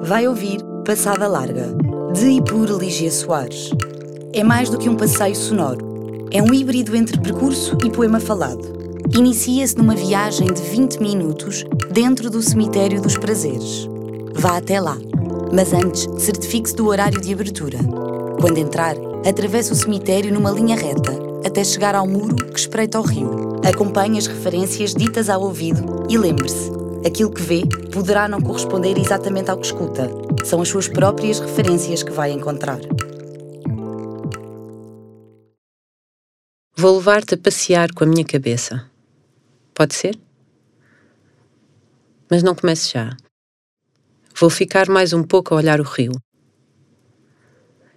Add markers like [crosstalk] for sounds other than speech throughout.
Vai ouvir Passada Larga, de e por Ligia Soares. É mais do que um passeio sonoro. É um híbrido entre percurso e poema falado. Inicia-se numa viagem de 20 minutos dentro do Cemitério dos Prazeres. Vá até lá, mas antes certifique-se do horário de abertura. Quando entrar, atravesse o cemitério numa linha reta até chegar ao muro que espreita o rio. Acompanhe as referências ditas ao ouvido e lembre-se: aquilo que vê poderá não corresponder exatamente ao que escuta. São as suas próprias referências que vai encontrar. Vou levar-te a passear com a minha cabeça. Pode ser? Mas não comece já. Vou ficar mais um pouco a olhar o rio.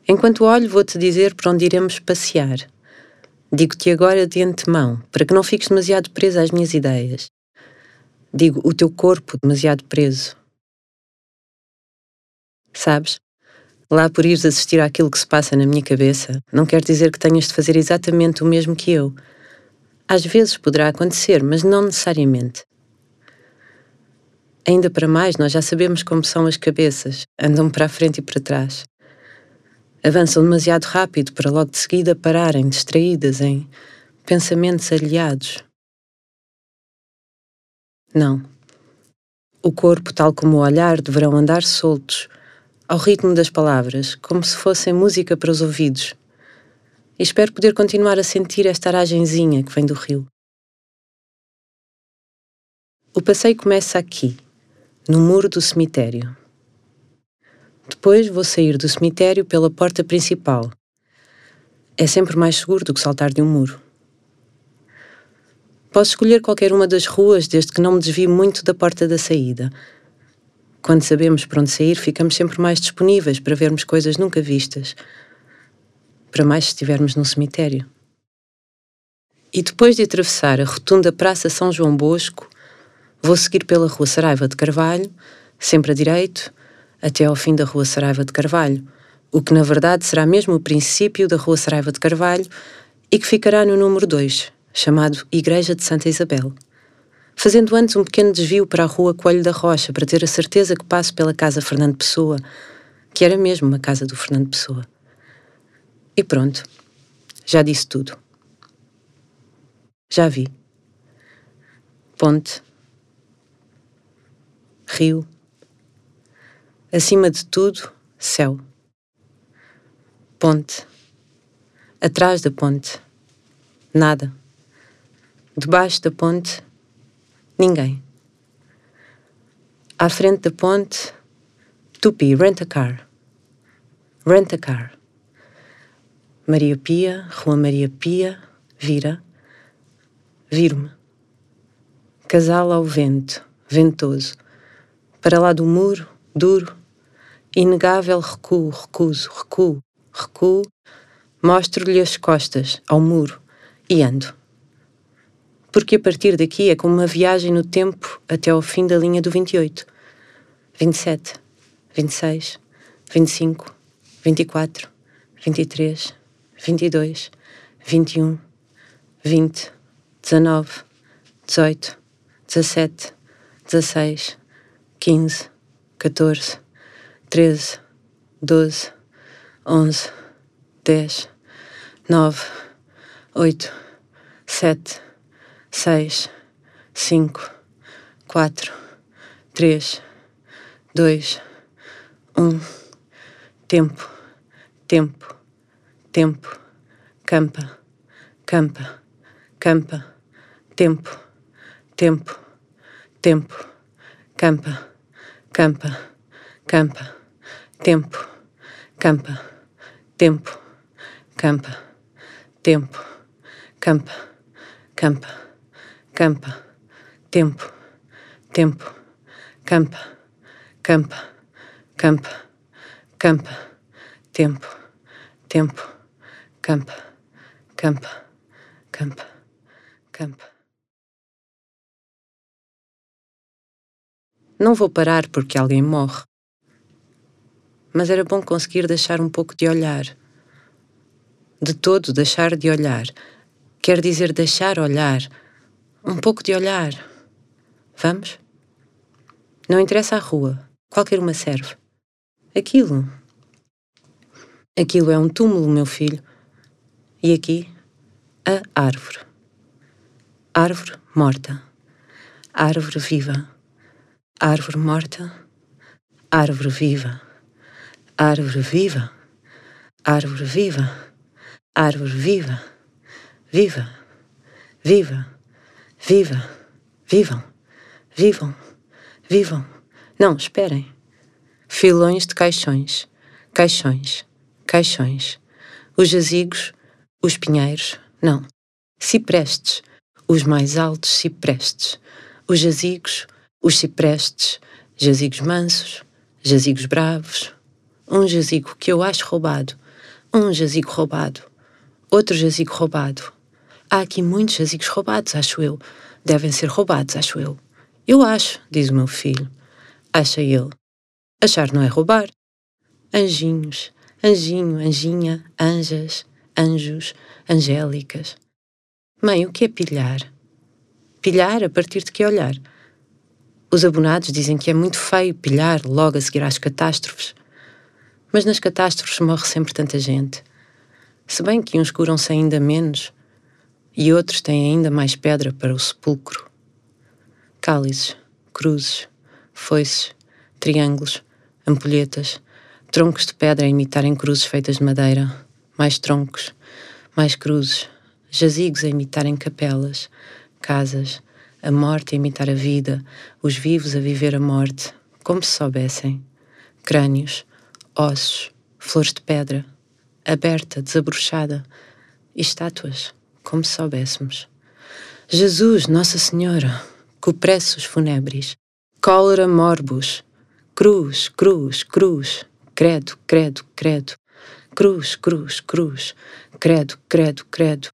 Enquanto olho, vou-te dizer para onde iremos passear. Digo-te agora de antemão, para que não fiques demasiado presa às minhas ideias. Digo o teu corpo demasiado preso. Sabes? Lá por ires assistir àquilo que se passa na minha cabeça, não quer dizer que tenhas de fazer exatamente o mesmo que eu. Às vezes poderá acontecer, mas não necessariamente. Ainda para mais, nós já sabemos como são as cabeças, andam para a frente e para trás. Avançam demasiado rápido para logo de seguida pararem distraídas em pensamentos aliados. Não. O corpo, tal como o olhar, deverão andar soltos, ao ritmo das palavras, como se fossem música para os ouvidos, e espero poder continuar a sentir esta aragenzinha que vem do rio. O passeio começa aqui, no muro do cemitério. Depois vou sair do cemitério pela porta principal. É sempre mais seguro do que saltar de um muro. Posso escolher qualquer uma das ruas desde que não me desvie muito da porta da saída. Quando sabemos para onde sair, ficamos sempre mais disponíveis para vermos coisas nunca vistas para mais se estivermos num cemitério. E depois de atravessar a rotunda Praça São João Bosco, vou seguir pela Rua Saraiva de Carvalho, sempre a direito, até ao fim da Rua Saraiva de Carvalho, o que na verdade será mesmo o princípio da Rua Saraiva de Carvalho e que ficará no número 2, chamado Igreja de Santa Isabel. Fazendo antes um pequeno desvio para a Rua Coelho da Rocha para ter a certeza que passo pela Casa Fernando Pessoa, que era mesmo uma casa do Fernando Pessoa. E pronto, já disse tudo. Já vi. Ponte. Rio. Acima de tudo, céu. Ponte. Atrás da ponte, nada. Debaixo da ponte, ninguém. À frente da ponte, Tupi, rent a car. Rent a car. Maria Pia, Rua Maria Pia, vira, viro-me. Casal ao vento, ventoso, para lá do muro, duro, inegável recuo, recuso, recuo, recuo, mostro-lhe as costas ao muro e ando porque a partir daqui é como uma viagem no tempo até ao fim da linha do 28, 27, 26, 25, 24, 23, 22, 21, 20, 19, 18, 17, 16, 15, 14, 13, 12, 11, 10, 9, 8, 7, seis, cinco, quatro, três, dois, um, tempo, tempo tempo, campa, campa, campa, tempo, tempo, tempo, campa, campa, campa, tempo, campa, tempo, campa, tempo, campa, campa, campa, tempo, tempo, campa, campa, campa, campa, tempo, tempo campa, campa, campa, campa. Não vou parar porque alguém morre. Mas era bom conseguir deixar um pouco de olhar. De todo deixar de olhar. Quer dizer deixar olhar. Um pouco de olhar. Vamos? Não interessa a rua. Qualquer uma serve. Aquilo. Aquilo é um túmulo, meu filho. E aqui, a árvore. Árvore morta. Árvore viva. Árvore morta. Árvore viva. Árvore viva. Árvore viva. Árvore viva. Viva. Viva. Viva. Vivam. Vivam. Vivam. Não, esperem. Filões de caixões. Caixões. Caixões. Os jazigos. Os pinheiros. Não. Ciprestes. Os mais altos ciprestes. Os jazigos. Os ciprestes. Jazigos mansos. Jazigos bravos. Um jazigo que eu acho roubado. Um jazigo roubado. Outro jazigo roubado. Há aqui muitos jazigos roubados, acho eu. Devem ser roubados, acho eu. Eu acho, diz o meu filho. Acha ele. Achar não é roubar. Anjinhos, anjinho, anjinha, anjas, anjos, angélicas. Mãe, o que é pilhar? Pilhar a partir de que olhar? Os abonados dizem que é muito feio pilhar logo a seguir às catástrofes. Mas nas catástrofes morre sempre tanta gente. Se bem que uns curam-se ainda menos e outros têm ainda mais pedra para o sepulcro. Cálices, cruzes, foices, triângulos, ampulhetas, troncos de pedra a imitarem cruzes feitas de madeira, mais troncos, mais cruzes, jazigos a imitarem capelas, casas, a morte a imitar a vida, os vivos a viver a morte, como se soubessem, crânios, ossos, flores de pedra, aberta, desabrochada, estátuas, como se soubéssemos. Jesus, Nossa Senhora, cupressos funebres, cólera morbus, cruz, cruz, cruz, credo, credo, credo, cruz, cruz, cruz, credo, credo, credo,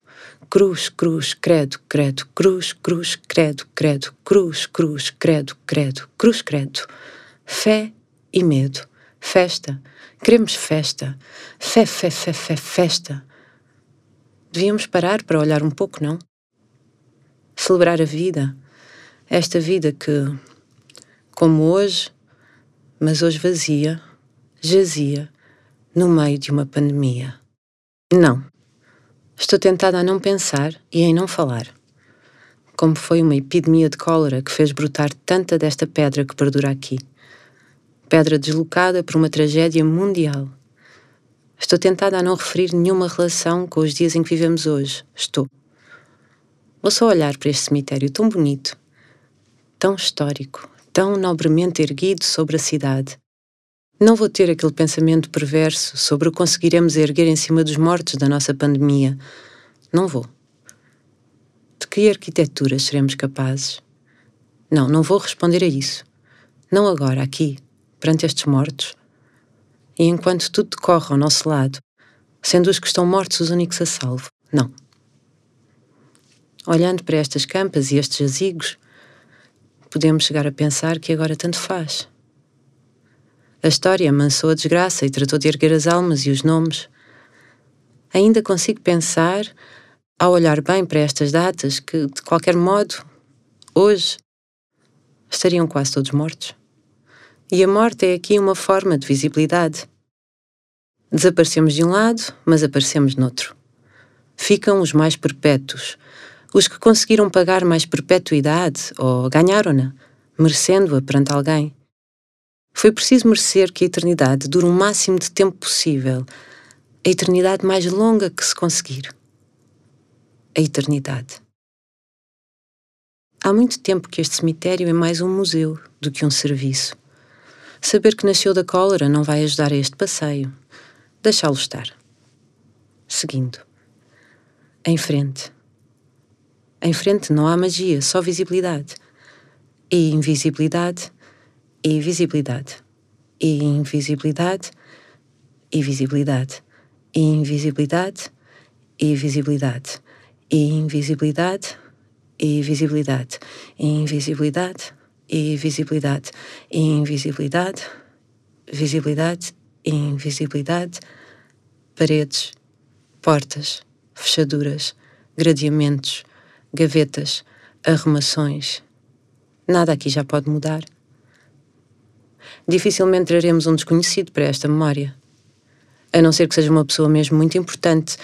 cruz, cruz, credo, credo, cruz, cruz, credo, credo, cruz, cruz, credo, credo, cruz, credo, fé e medo, festa, queremos festa, fé, fé, fé, fé, festa. Devíamos parar para olhar um pouco, não? Celebrar a vida, esta vida que, como hoje, mas hoje vazia, jazia no meio de uma pandemia. Não. Estou tentada a não pensar e em não falar. Como foi uma epidemia de cólera que fez brotar tanta desta pedra que perdura aqui. Pedra deslocada por uma tragédia mundial. Estou tentada a não referir nenhuma relação com os dias em que vivemos hoje. Estou. Vou só olhar para este cemitério tão bonito, tão histórico, tão nobremente erguido sobre a cidade. Não vou ter aquele pensamento perverso sobre o conseguiremos erguer em cima dos mortos da nossa pandemia. Não vou. De que arquiteturas seremos capazes? Não, não vou responder a isso. Não agora, aqui, perante estes mortos. E enquanto tudo decorre ao nosso lado, sendo os que estão mortos os únicos a salvo. Não. Olhando para estas campas e estes jazigos, podemos chegar a pensar que agora tanto faz. A história amansou a desgraça e tratou de erguer as almas e os nomes. Ainda consigo pensar, ao olhar bem para estas datas, que, de qualquer modo, hoje, estariam quase todos mortos. E a morte é aqui uma forma de visibilidade. Desaparecemos de um lado, mas aparecemos noutro. Ficam os mais perpétuos, os que conseguiram pagar mais perpetuidade ou ganharam-na, merecendo-a perante alguém. Foi preciso merecer que a eternidade dure o máximo de tempo possível, a eternidade mais longa que se conseguir. A eternidade. Há muito tempo que este cemitério é mais um museu do que um serviço. Saber que nasceu da cólera não vai ajudar a este passeio. Deixá-lo estar. Seguindo. Em frente em frente não há magia, só visibilidade. E invisibilidade, e visibilidade. E invisibilidade, e visibilidade. E invisibilidade, e visibilidade. E invisibilidade, e visibilidade. E invisibilidade, e visibilidade. Invisibilidade, visibilidade, invisibilidade. Paredes, portas, fechaduras, gradeamentos gavetas, arrumações. Nada aqui já pode mudar. dificilmente traremos um desconhecido para esta memória. A não ser que seja uma pessoa mesmo muito importante,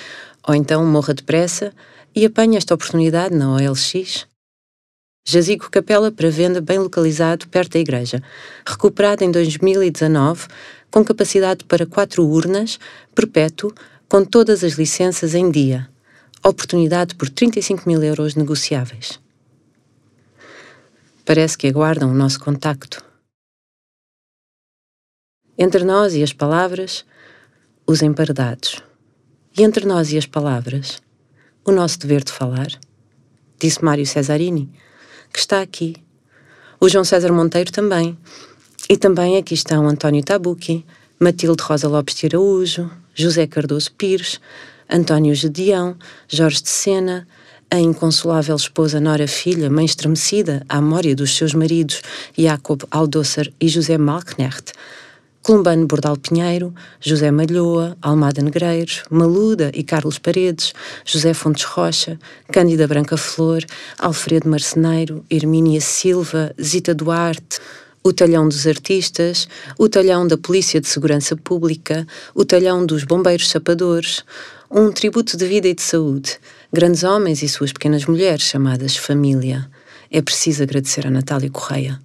ou então morra depressa e apanhe esta oportunidade na OLX. Jazigo Capela para venda bem localizado perto da igreja, recuperado em 2019, com capacidade para quatro urnas, perpétuo, com todas as licenças em dia. Oportunidade por 35 mil euros negociáveis. Parece que aguardam o nosso contacto. Entre nós e as palavras, os emparedados. E entre nós e as palavras, o nosso dever de falar, disse Mário Cesarini, que está aqui. O João César Monteiro também. E também aqui estão António Tabucchi, Matilde Rosa Lopes de Araújo, José Cardoso Pires, António Gedeão, Jorge de Sena, a inconsolável esposa Nora Filha, mãe estremecida à memória dos seus maridos Jacob Aldosser e José Malknecht, Columbano Bordal Pinheiro, José Malhoa, Almada Negreiros, Maluda e Carlos Paredes, José Fontes Rocha, Cândida Branca Flor, Alfredo Marceneiro, Hermínia Silva, Zita Duarte, o talhão dos artistas, o talhão da Polícia de Segurança Pública, o talhão dos bombeiros chapadores, um tributo de vida e de saúde, grandes homens e suas pequenas mulheres chamadas família. É preciso agradecer a Natália Correia.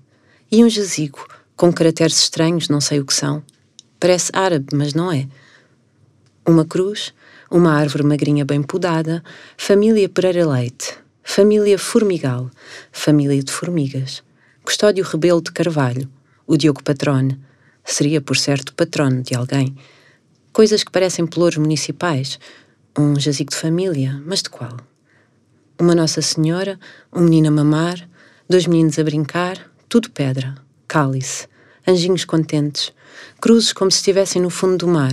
E um jazigo, com caracteres estranhos, não sei o que são. Parece árabe, mas não é. Uma cruz, uma árvore magrinha bem podada, família Pereira Leite, família Formigal, família de formigas, Custódio Rebelo de Carvalho, o Diogo Patrone, seria por certo patrono de alguém. Coisas que parecem pelouros municipais, um jazigo de família, mas de qual? Uma Nossa Senhora, um menino a mamar, dois meninos a brincar, tudo pedra cálice, anjinhos contentes, cruzes como se estivessem no fundo do mar.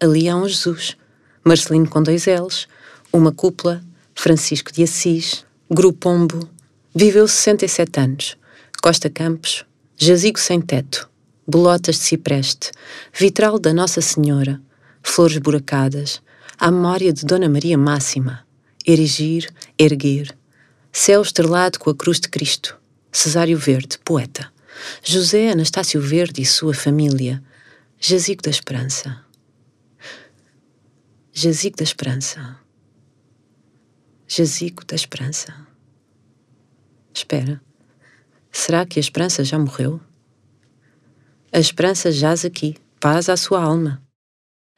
Ali há um Jesus, Marcelino com dois L's, uma cúpula, Francisco de Assis, Grupombo, viveu 67 anos, Costa Campos, jazigo sem teto, bolotas de cipreste, vitral da Nossa Senhora, flores buracadas, a memória de Dona Maria Máxima, erigir, erguer, céu estrelado com a cruz de Cristo, Cesário Verde, poeta. José Anastácio Verde e sua família, Jazigo da Esperança. Jazigo da Esperança. Jazigo da Esperança. Espera, será que a esperança já morreu? A esperança jaz aqui, paz à sua alma.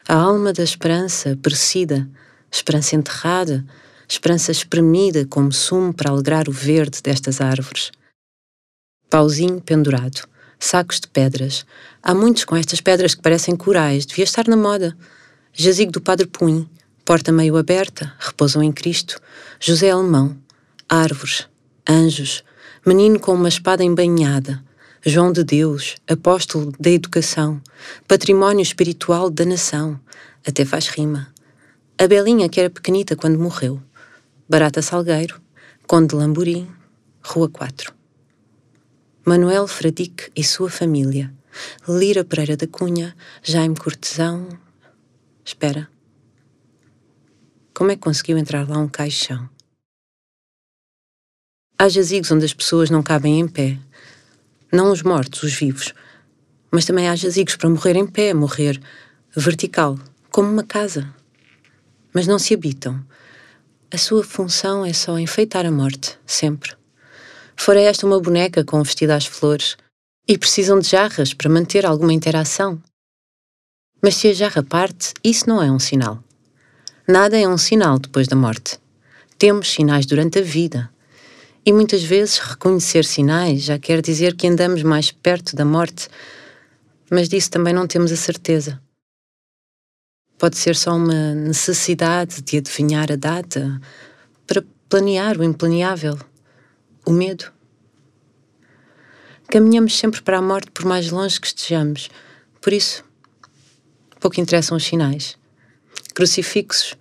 A alma da esperança perecida, esperança enterrada, esperança espremida como sumo para alegrar o verde destas árvores pauzinho pendurado, sacos de pedras. Há muitos com estas pedras que parecem corais, devia estar na moda. Jazigo do Padre Punho, porta meio aberta, repousam em Cristo. José Alemão, árvores, anjos, menino com uma espada embainhada. João de Deus, apóstolo da educação, património espiritual da nação. Até faz rima. A Belinha, que era pequenita quando morreu. Barata Salgueiro, Conde Lamburim, Rua 4. Manuel Fradique e sua família, Lira Pereira da Cunha, Jaime Cortesão. Espera. Como é que conseguiu entrar lá um caixão? Há jazigos onde as pessoas não cabem em pé. Não os mortos, os vivos. Mas também há jazigos para morrer em pé, morrer vertical, como uma casa. Mas não se habitam. A sua função é só enfeitar a morte, sempre. Fora esta uma boneca com um vestido às flores e precisam de jarras para manter alguma interação. Mas se a jarra parte, isso não é um sinal. Nada é um sinal depois da morte. Temos sinais durante a vida. E muitas vezes reconhecer sinais já quer dizer que andamos mais perto da morte, mas disso também não temos a certeza. Pode ser só uma necessidade de adivinhar a data para planear o implaneável o medo. Caminhamos sempre para a morte por mais longe que estejamos. Por isso, pouco interessam os sinais. Crucifixos,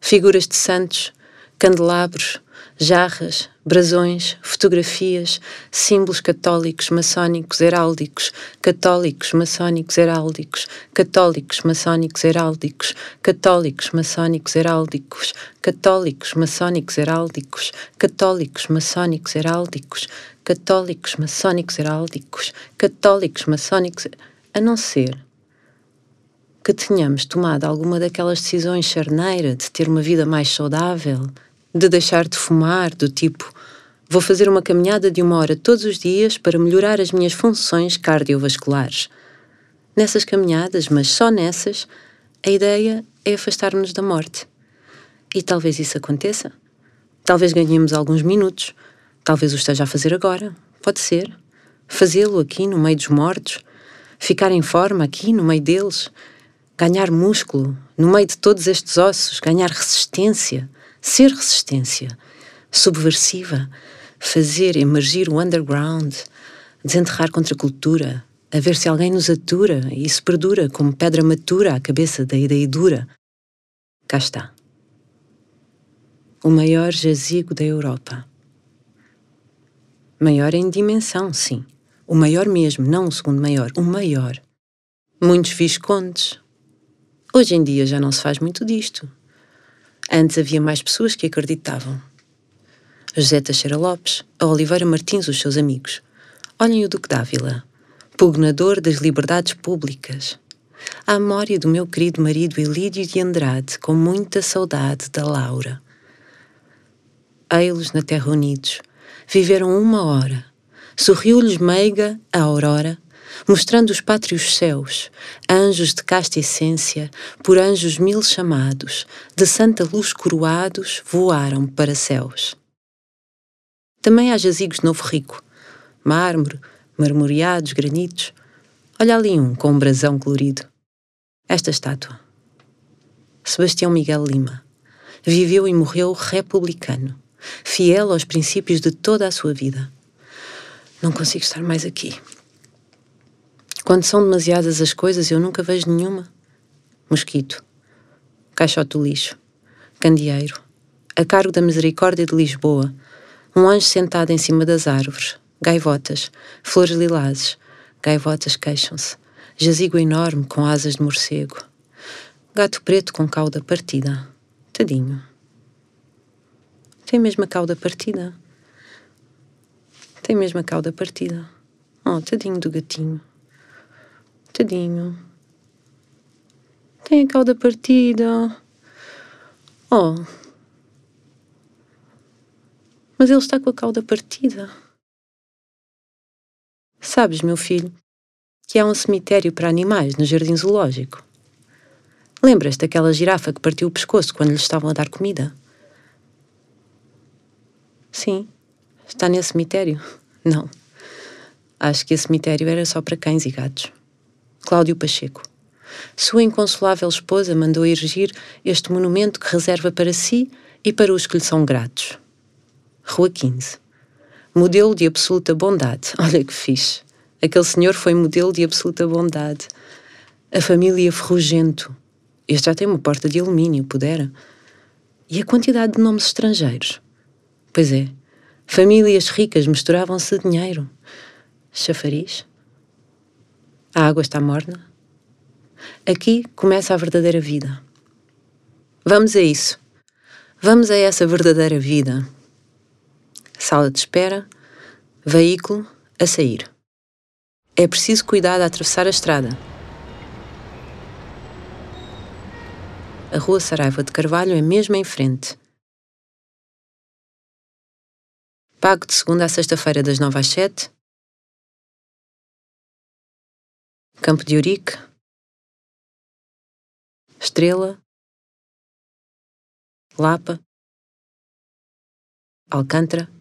figuras de santos, candelabros, jarras, brasões, fotografias, símbolos católicos, maçónicos, heráldicos, católicos, maçónicos, heráldicos, católicos, maçónicos, heráldicos, católicos, maçónicos, heráldicos, católicos, maçónicos, heráldicos, católicos, maçónicos, heráldicos, católicos, maçónicos, heráldicos, católicos, maçónicos, a não ser que tenhamos tomado alguma daquelas decisões charneira de ter uma vida mais saudável, de deixar de fumar, do tipo vou fazer uma caminhada de uma hora todos os dias para melhorar as minhas funções cardiovasculares. Nessas caminhadas, mas só nessas, a ideia é afastar-nos da morte. E talvez isso aconteça. Talvez ganhemos alguns minutos. Talvez o esteja a fazer agora. Pode ser. Fazê-lo aqui no meio dos mortos. Ficar em forma aqui no meio deles. Ganhar músculo no meio de todos estes ossos. Ganhar resistência. Ser resistência. Subversiva. Fazer emergir o underground. Desenterrar contra a cultura. A ver se alguém nos atura e isso perdura como pedra matura à cabeça da ideia dura. Cá está o maior jazigo da Europa. Maior em dimensão, sim. O maior mesmo, não o segundo maior, o maior. Muitos viscondes. Hoje em dia já não se faz muito disto. Antes havia mais pessoas que acreditavam. José Teixeira Lopes, a Oliveira Martins, os seus amigos. Olhem o Duque Dávila, pugnador das liberdades públicas. A memória do meu querido marido Elídio de Andrade, com muita saudade da Laura ei-los na terra unidos. Viveram uma hora. Sorriu-lhes meiga a aurora, mostrando os pátrios céus, anjos de casta essência, por anjos mil chamados, de santa luz coroados, voaram para céus. Também há jazigos de Novo Rico, mármore, marmoreados, granitos. Olha ali um com um brasão colorido. Esta estátua. Sebastião Miguel Lima. Viveu e morreu republicano fiel aos princípios de toda a sua vida. Não consigo estar mais aqui. Quando são demasiadas as coisas, eu nunca vejo nenhuma. Mosquito, caixote do lixo, candeeiro, a cargo da misericórdia de Lisboa, um anjo sentado em cima das árvores, gaivotas, flores lilazes, gaivotas queixam-se, jazigo enorme com asas de morcego, gato preto com cauda partida, tadinho. Tem mesmo a cauda partida. Tem mesmo a cauda partida. Oh, tadinho do gatinho. Tadinho. Tem a cauda partida. Oh. Mas ele está com a cauda partida. Sabes, meu filho, que há um cemitério para animais no jardim zoológico. Lembras daquela girafa que partiu o pescoço quando lhe estavam a dar comida? Sim. Está nesse cemitério? Não. Acho que esse cemitério era só para cães e gatos. Cláudio Pacheco. Sua inconsolável esposa mandou erigir este monumento que reserva para si e para os que lhe são gratos. Rua 15. Modelo de absoluta bondade. [laughs] Olha que fixe. Aquele senhor foi modelo de absoluta bondade. A família Ferrugento. Este já tem uma porta de alumínio, pudera. E a quantidade de nomes estrangeiros. Pois é, famílias ricas misturavam-se dinheiro. Chafariz? A água está morna? Aqui começa a verdadeira vida. Vamos a isso. Vamos a essa verdadeira vida. Sala de espera, veículo a sair. É preciso cuidar de atravessar a estrada. A Rua Saraiva de Carvalho é mesmo em frente. Pago de segunda a sexta-feira, das nove às sete. Campo de Urique. Estrela. Lapa. Alcântara.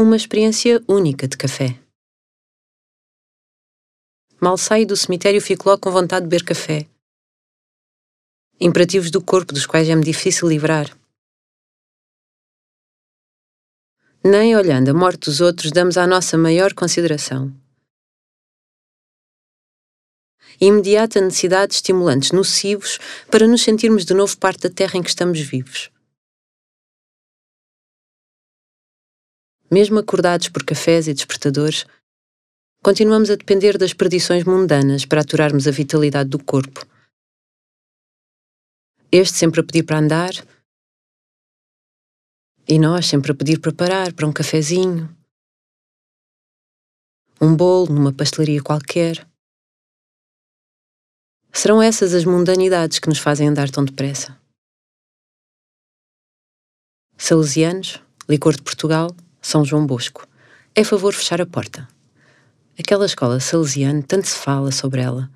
Uma experiência única de café. Mal saio do cemitério, fico logo com vontade de beber café. Imperativos do corpo dos quais é-me difícil livrar. nem olhando a morte dos outros damos a nossa maior consideração. Imediata necessidade de estimulantes nocivos para nos sentirmos de novo parte da terra em que estamos vivos. Mesmo acordados por cafés e despertadores, continuamos a depender das perdições mundanas para aturarmos a vitalidade do corpo. Este sempre a pedir para andar, E nós sempre a pedir para parar, para um cafezinho, um bolo numa pastelaria qualquer. Serão essas as mundanidades que nos fazem andar tão depressa? Salesianos, Licor de Portugal, São João Bosco. É favor fechar a porta. Aquela escola salesiana, tanto se fala sobre ela,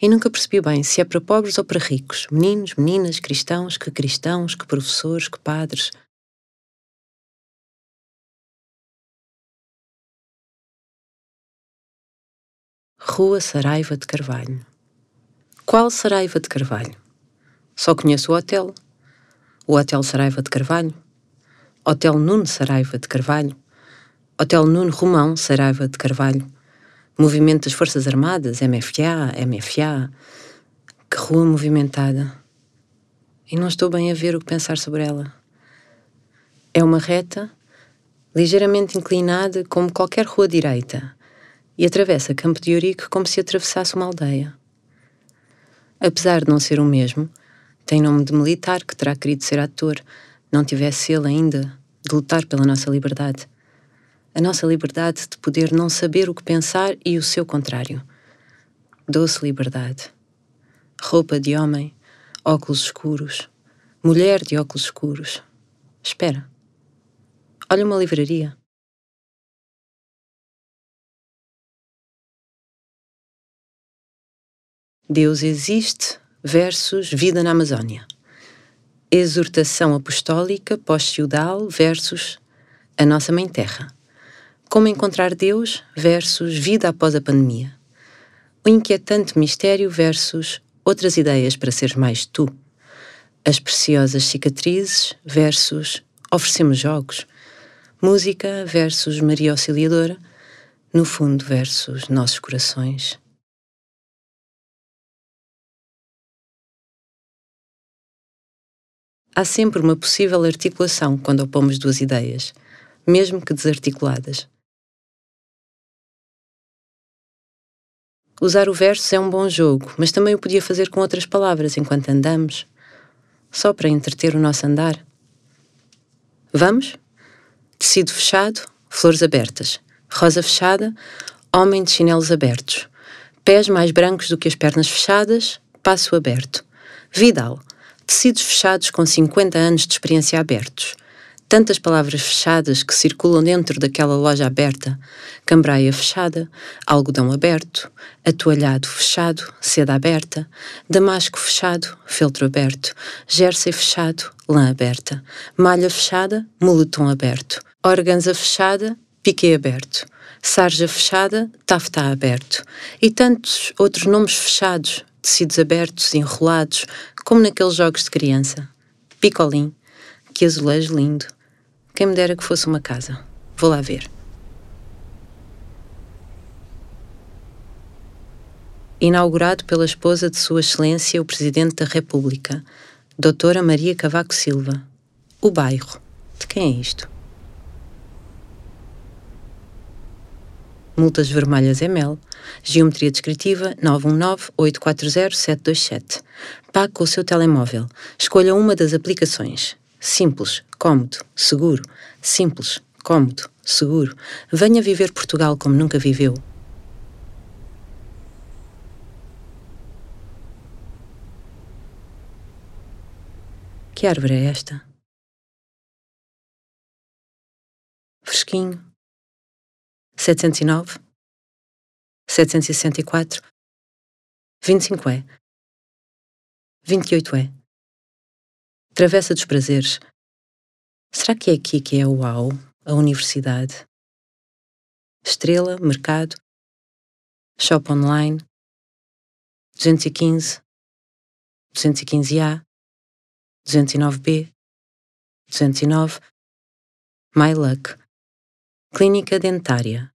e nunca percebi bem se é para pobres ou para ricos, meninos, meninas, cristãos, que cristãos, que professores, que padres. Rua Saraiva de Carvalho. Qual Saraiva de Carvalho? Só conheço o hotel. O Hotel Saraiva de Carvalho. Hotel Nuno Saraiva de Carvalho. Hotel Nuno Romão Saraiva de Carvalho. Movimento das Forças Armadas, MFA, MFA. Que rua movimentada. E não estou bem a ver o que pensar sobre ela. É uma reta, ligeiramente inclinada como qualquer rua direita, e atravessa Campo de Ourique como se atravessasse uma aldeia. Apesar de não ser o mesmo, tem nome de militar que terá querido ser ator, não tivesse ele ainda de lutar pela nossa liberdade. A nossa liberdade de poder não saber o que pensar e o seu contrário. Doce liberdade. Roupa de homem, óculos escuros, mulher de óculos escuros. Espera. Olha uma livraria. Deus existe versus vida na Amazônia. Exortação apostólica pós-feudal versus a nossa mãe terra. Como encontrar Deus versus vida após a pandemia. O inquietante mistério versus outras ideias para ser mais tu. As preciosas cicatrizes versus oferecemos jogos. Música versus Maria Auxiliadora. No fundo versus nossos corações. Há sempre uma possível articulação quando opomos duas ideias, mesmo que desarticuladas. Usar o verso é um bom jogo, mas também o podia fazer com outras palavras enquanto andamos, só para entreter o nosso andar. Vamos? Tecido fechado, flores abertas. Rosa fechada, homem de chinelos abertos. Pés mais brancos do que as pernas fechadas, passo aberto. Vidal, tecidos fechados com 50 anos de experiência abertos. Tantas palavras fechadas que circulam dentro daquela loja aberta: cambraia fechada, algodão aberto, atoalhado fechado, seda aberta, damasco fechado, feltro aberto, jersey fechado, lã aberta, malha fechada, moletom aberto, organza fechada, piqué aberto, sarja fechada, taftá aberto, e tantos outros nomes fechados, tecidos abertos, enrolados, como naqueles jogos de criança. Picolim, que azulejo lindo. Quem me dera que fosse uma casa. Vou lá ver. Inaugurado pela esposa de Sua Excelência o Presidente da República, Doutora Maria Cavaco Silva. O bairro. De quem é isto? multas vermelhas ML, geometria descritiva 919-840-727. Pague com o seu telemóvel. Escolha uma das aplicações. Simples, cômodo, seguro. Simples, cômodo, seguro. Venha viver Portugal como nunca viveu. Que árvore é esta? Fresquinho, 709, 764, 25 é, 28 é. Travessa dos Prazeres. Será que é aqui que é o UAU, a universidade? Estrela, mercado, shop online, 215, 215A, 209B, 209, My Luck. Clínica Dentária.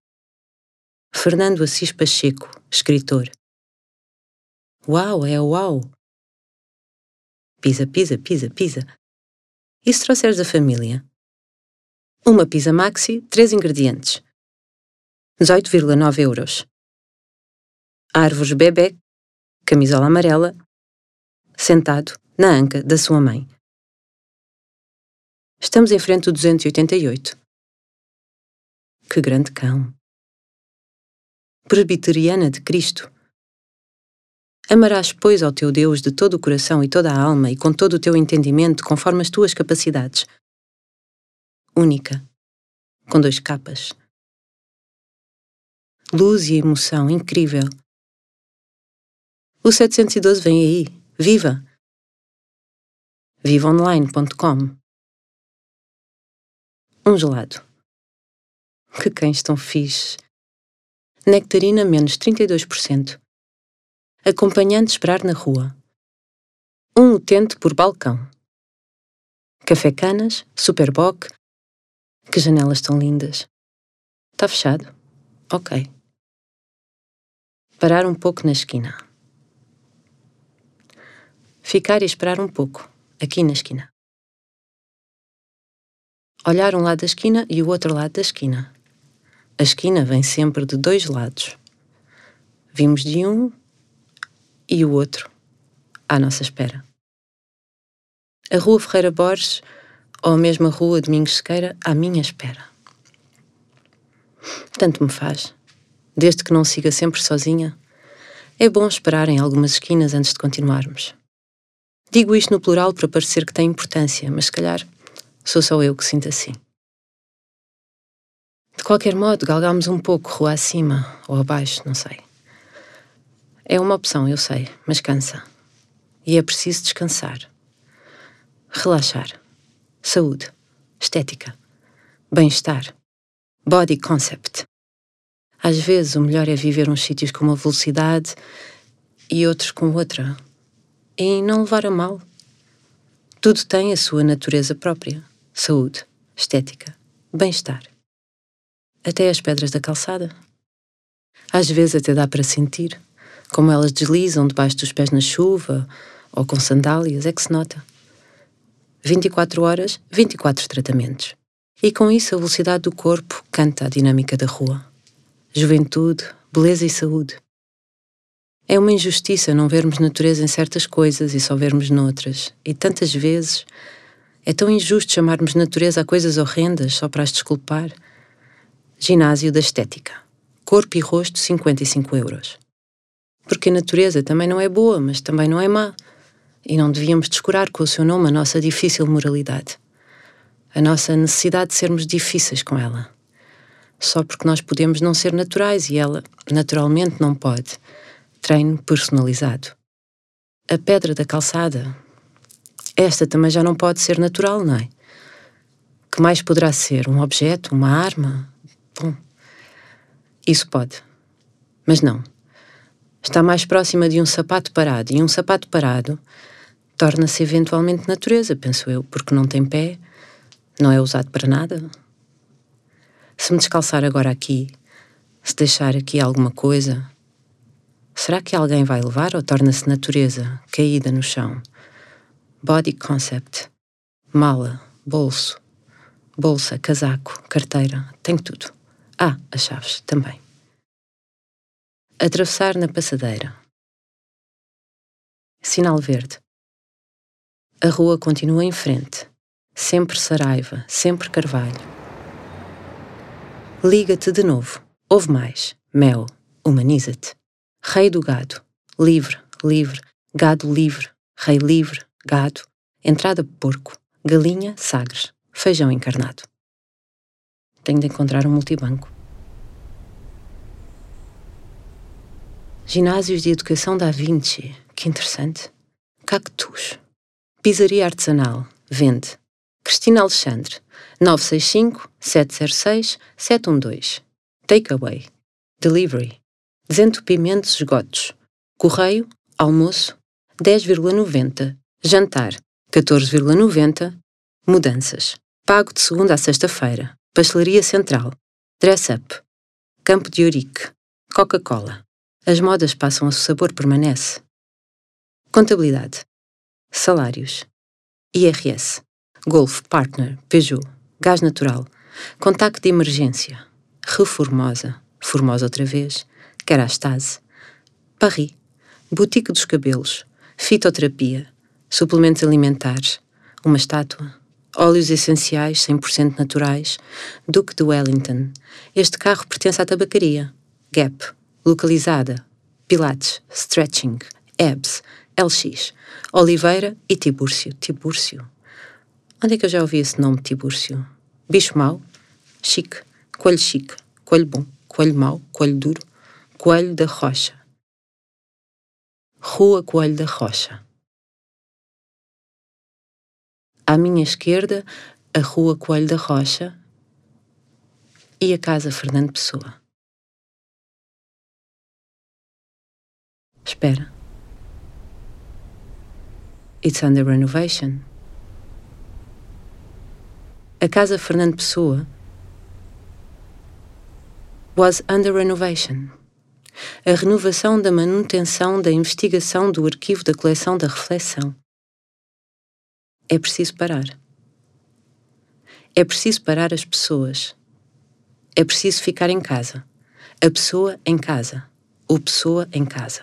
Fernando Assis Pacheco, escritor. Uau, é uau! Pisa, pisa, pisa, pisa. E se trouxeres a família? Uma pizza maxi, três ingredientes. 18,9 euros. Árvores bebê, camisola amarela, sentado na anca da sua mãe. Estamos em frente ao 288. Que grande cão! Presbiteriana de Cristo. Amarás, pois, ao teu Deus de todo o coração e toda a alma e com todo o teu entendimento, conforme as tuas capacidades. Única, com dois capas. Luz e emoção incrível. O 712 vem aí. Viva! vivaonline.com Um gelado. Que cães tão fixe. Nectarina menos 32%. Acompanhante esperar na rua. Um utente por balcão. Café Canas, Superboc. Que janelas tão lindas. Está fechado? Ok. Parar um pouco na esquina. Ficar e esperar um pouco aqui na esquina. Olhar um lado da esquina e o outro lado da esquina. A esquina vem sempre de dois lados. Vimos de um e o outro à nossa espera. A Rua Ferreira Borges ou a mesma Rua Domingos Sequeira à minha espera. Tanto me faz. Desde que não siga sempre sozinha, é bom esperar em algumas esquinas antes de continuarmos. Digo isto no plural para parecer que tem importância, mas se calhar sou só eu que sinto assim. De qualquer modo, galgamos um pouco rua acima ou abaixo, não sei. É uma opção, eu sei, mas cansa. E é preciso descansar. Relaxar. Saúde. Estética. Bem-estar. Body concept. Às vezes o melhor é viver uns sítios com uma velocidade e outros com outra e não levar a mal. Tudo tem a sua natureza própria: saúde, estética, bem-estar. Até as pedras da calçada. Às vezes até dá para sentir como elas deslizam debaixo dos pés na chuva ou com sandálias, é que se nota. 24 horas, 24 tratamentos. E com isso a velocidade do corpo canta a dinâmica da rua. Juventude, beleza e saúde. É uma injustiça não vermos natureza em certas coisas e só vermos noutras. E tantas vezes é tão injusto chamarmos natureza a coisas horrendas só para as desculpar. Ginásio da Estética. Corpo e rosto, 55 euros. Porque a natureza também não é boa, mas também não é má. E não devíamos descurar com o seu nome a nossa difícil moralidade. A nossa necessidade de sermos difíceis com ela. Só porque nós podemos não ser naturais e ela, naturalmente, não pode treino personalizado. A pedra da calçada. Esta também já não pode ser natural, não é? Que mais poderá ser? Um objeto? Uma arma? Bom, isso pode. Mas não. Está mais próxima de um sapato parado. E um sapato parado torna-se eventualmente natureza, penso eu, porque não tem pé, não é usado para nada. Se me descalçar agora aqui, se deixar aqui alguma coisa, Será que alguém vai levar ou torna-se natureza, caída no chão? Body concept. Mala, bolso, bolsa, casaco, carteira, tenho tudo. Ah, as chaves também. Atravessar na passadeira. Sinal verde. A rua continua em frente. Sempre Saraiva, sempre Carvalho. Liga-te de novo. Ouve mais. Mel. Humaniza-te. Rei do gado, livre, livre, gado livre, rei livre, gado, entrada porco, galinha, sagres, feijão encarnado. Tenho de encontrar um multibanco. Ginásios de Educação da Vinci, que interessante. Cactus. Pizzaria Artesanal, vende. Cristina Alexandre, 965-706-712. Takeaway. Delivery. Desentupimentos esgotos. Correio, almoço, 10,90. Jantar, 14,90. Mudanças. Pago de segunda a sexta-feira. Pastelaria Central. Dress Up. Campo de Ourique. Coca-Cola. As modas passam, o sabor permanece. Contabilidade. Salários. IRS. Golf Partner. Peugeot. Gás natural. Contacto de emergência. Reformosa. Formosa outra vez. Kerastase, Paris, Boutique dos Cabelos, Fitoterapia, Suplementos Alimentares, uma estátua, óleos essenciais 100% naturais, Duque de Wellington. Este carro pertence à tabacaria. Gap, localizada, Pilates, Stretching, Ebs, LX, Oliveira e Tibúrcio. Tibúrcio. Onde é que eu já ouvi esse nome, Tibúrcio? Bicho mau? Chique. Coelho chique. Coelho bom. Coelho mau. Coelho duro. Coelho da Rocha. Rua Coelho da Rocha. À minha esquerda, a Rua Coelho da Rocha e a Casa Fernando Pessoa. Espera. It's under renovation. A Casa Fernando Pessoa was under renovation. A renovação da manutenção da investigação do arquivo da coleção da reflexão. É preciso parar. É preciso parar as pessoas. É preciso ficar em casa. A pessoa em casa. O pessoa em casa.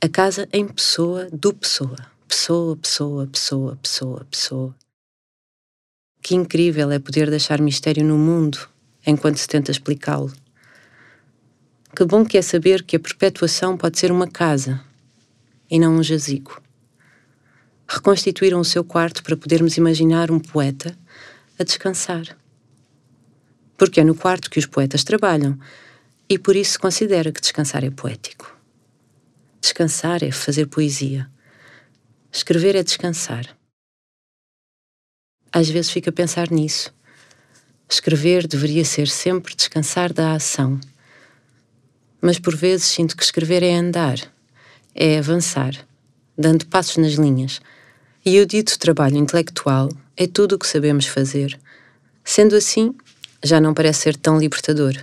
A casa em pessoa do pessoa. Pessoa, pessoa, pessoa, pessoa, pessoa. Que incrível é poder deixar mistério no mundo enquanto se tenta explicá-lo. Que bom que é saber que a perpetuação pode ser uma casa e não um jazigo. Reconstituíram o seu quarto para podermos imaginar um poeta a descansar. Porque é no quarto que os poetas trabalham e por isso se considera que descansar é poético. Descansar é fazer poesia. Escrever é descansar. Às vezes fico a pensar nisso. Escrever deveria ser sempre descansar da ação. Mas por vezes sinto que escrever é andar, é avançar, dando passos nas linhas. E o dito trabalho intelectual é tudo o que sabemos fazer. Sendo assim, já não parece ser tão libertador.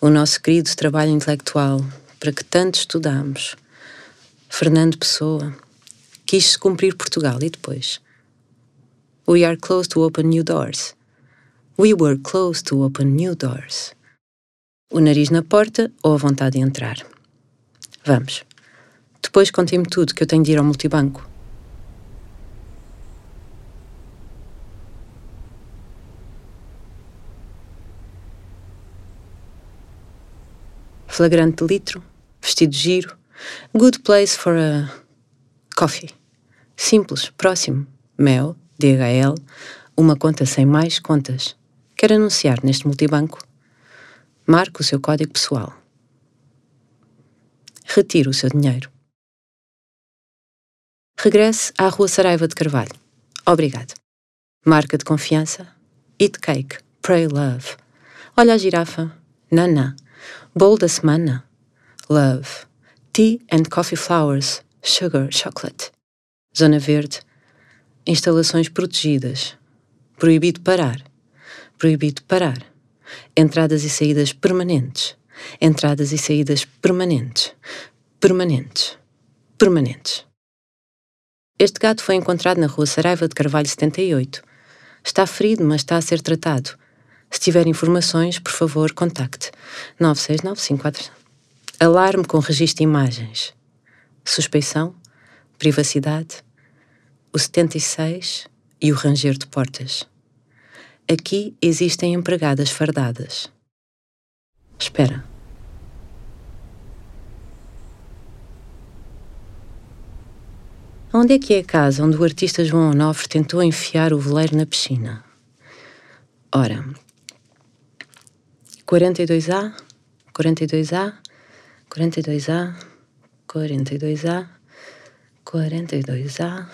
O nosso querido trabalho intelectual, para que tanto estudamos, Fernando Pessoa, quis-se cumprir Portugal e depois. We are close to open new doors. We were close to open new doors. O nariz na porta ou a vontade de entrar? Vamos. Depois contem-me tudo que eu tenho de ir ao multibanco. Flagrante litro, vestido giro, Good place for a coffee. Simples, próximo. Mel, DHL, uma conta sem mais contas. Quer anunciar neste multibanco? Marque o seu código pessoal. Retire o seu dinheiro. Regresse à Rua Saraiva de Carvalho. Obrigado. Marca de confiança. Eat cake. Pray love. Olha a girafa. Nana. Bowl da semana. Love. Tea and Coffee Flowers, Sugar Chocolate. Zona Verde, instalações protegidas. Proibido parar. Proibido parar. Entradas e saídas permanentes. Entradas e saídas permanentes. Permanentes. Permanentes. Este gato foi encontrado na rua Saraiva de Carvalho 78. Está ferido, mas está a ser tratado. Se tiver informações, por favor, contacte 96954 Alarme com registro de imagens. Suspeição, privacidade, o 76 e o ranger de portas. Aqui existem empregadas fardadas. Espera. Onde é que é a casa onde o artista João Onofre tentou enfiar o veleiro na piscina? Ora, 42A, 42A, 42A, 42A, 42A,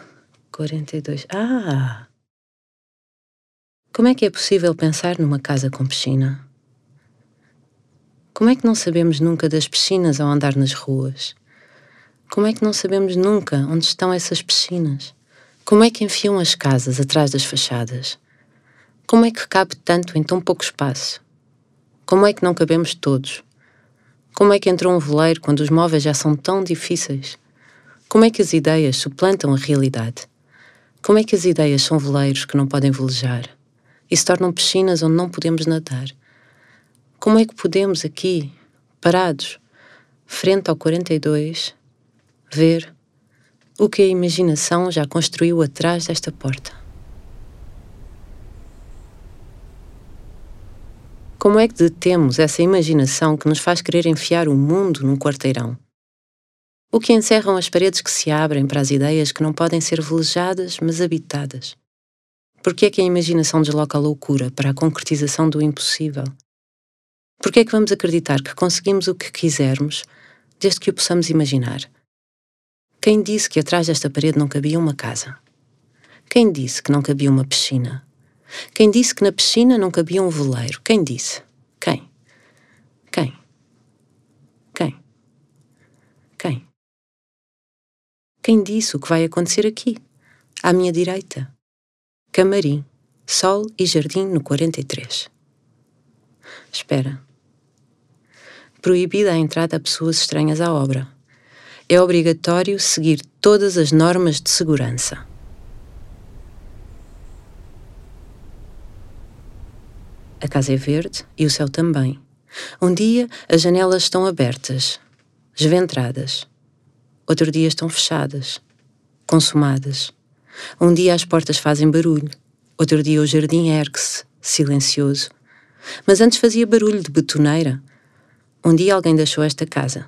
42. Ah! Como é que é possível pensar numa casa com piscina? Como é que não sabemos nunca das piscinas ao andar nas ruas? Como é que não sabemos nunca onde estão essas piscinas? Como é que enfiam as casas atrás das fachadas? Como é que cabe tanto em tão pouco espaço? Como é que não cabemos todos? Como é que entrou um veleiro quando os móveis já são tão difíceis? Como é que as ideias suplantam a realidade? Como é que as ideias são veleiros que não podem velejar e se tornam piscinas onde não podemos nadar? Como é que podemos aqui, parados, frente ao 42, ver – o que a imaginação já construiu atrás desta porta. Como é que detemos essa imaginação que nos faz querer enfiar o mundo num quarteirão? O que encerram as paredes que se abrem para as ideias que não podem ser velejadas, mas habitadas? Por que é que a imaginação desloca a loucura para a concretização do impossível? Por que é que vamos acreditar que conseguimos o que quisermos, desde que o possamos imaginar? Quem disse que atrás desta parede não cabia uma casa? Quem disse que não cabia uma piscina? Quem disse que na piscina não cabia um veleiro? Quem disse? Quem? Quem? Quem? Quem? Quem disse o que vai acontecer aqui, à minha direita? Camarim, Sol e Jardim no 43. Espera. Proibida a entrada a pessoas estranhas à obra. É obrigatório seguir todas as normas de segurança. A casa é verde e o céu também. Um dia as janelas estão abertas, esventradas. Outro dia estão fechadas, consumadas. Um dia as portas fazem barulho, outro dia o jardim ergue-se, silencioso. Mas antes fazia barulho de betoneira. Um dia alguém deixou esta casa.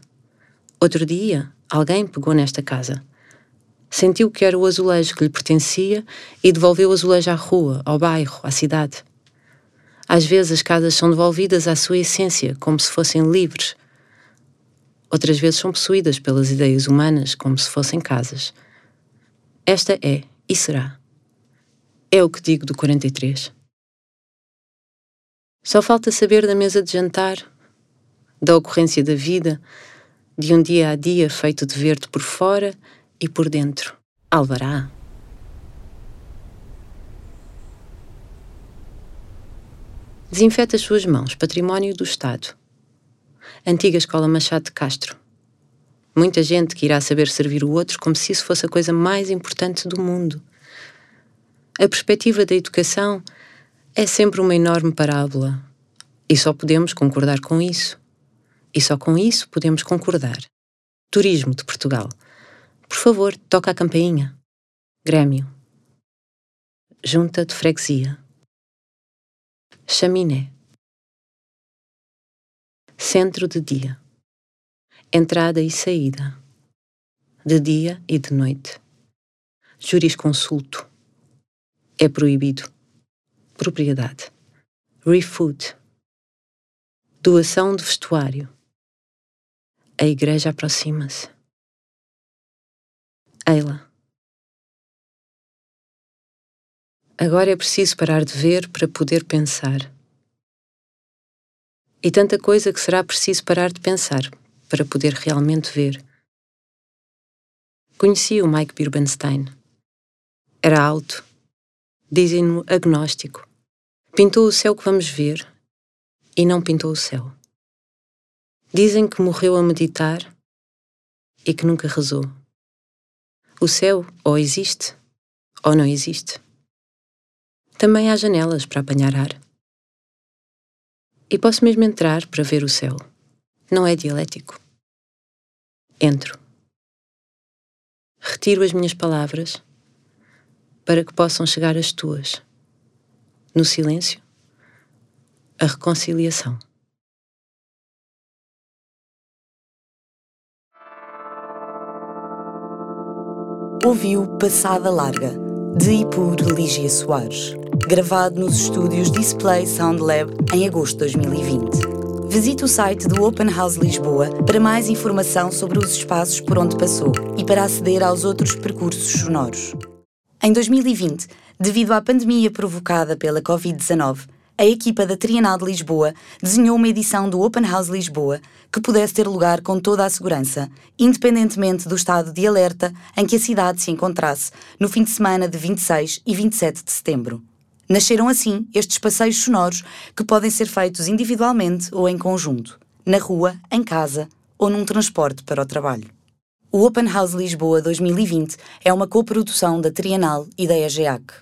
Outro dia alguém pegou nesta casa. Sentiu que era o azulejo que lhe pertencia e devolveu o azulejo à rua, ao bairro, à cidade. Às vezes as casas são devolvidas à sua essência, como se fossem livres. Outras vezes são possuídas pelas ideias humanas, como se fossem casas. Esta é e será. É o que digo do 43. Só falta saber da mesa de jantar, da ocorrência da vida, de um dia a dia feito de verde por fora e por dentro. Alvará. Desinfeta as suas mãos, património do Estado. Antiga Escola Machado de Castro. Muita gente que irá saber servir o outro como se isso fosse a coisa mais importante do mundo. A perspectiva da educação é sempre uma enorme parábola. E só podemos concordar com isso. E só com isso podemos concordar. Turismo de Portugal. Por favor, toca a campainha. Grêmio. Junta de Freguesia chaminé, centro de dia, entrada e saída, de dia e de noite, jurisconsulto, é proibido, propriedade, refood, doação de vestuário, a igreja aproxima-se, Eila. Agora é preciso parar de ver para poder pensar. E tanta coisa que será preciso parar de pensar para poder realmente ver. Conheci o Mike Birbenstein. Era alto, dizem-no agnóstico. Pintou o céu que vamos ver e não pintou o céu. Dizem que morreu a meditar e que nunca rezou. O céu ou existe ou não existe. Também há janelas para apanhar ar. E posso mesmo entrar para ver o céu. Não é dialético. Entro. Retiro as minhas palavras para que possam chegar as tuas. No silêncio, a reconciliação. Ouviu Passada Larga, de e por Lígia Soares gravado nos estúdios Display Sound Lab em agosto de 2020. Visite o site do Open House Lisboa para mais informação sobre os espaços por onde passou e para aceder aos outros percursos sonoros. Em 2020, devido à pandemia provocada pela Covid-19, a equipa da Trienal de Lisboa desenhou uma edição do Open House Lisboa que pudesse ter lugar com toda a segurança, independentemente do estado de alerta em que a cidade se encontrasse no fim de semana de 26 e 27 de setembro. Nasceram assim estes passeios sonoros que podem ser feitos individualmente ou em conjunto, na rua, em casa ou num transporte para o trabalho. O Open House Lisboa 2020 é uma coprodução da Trienal e da EGEAC.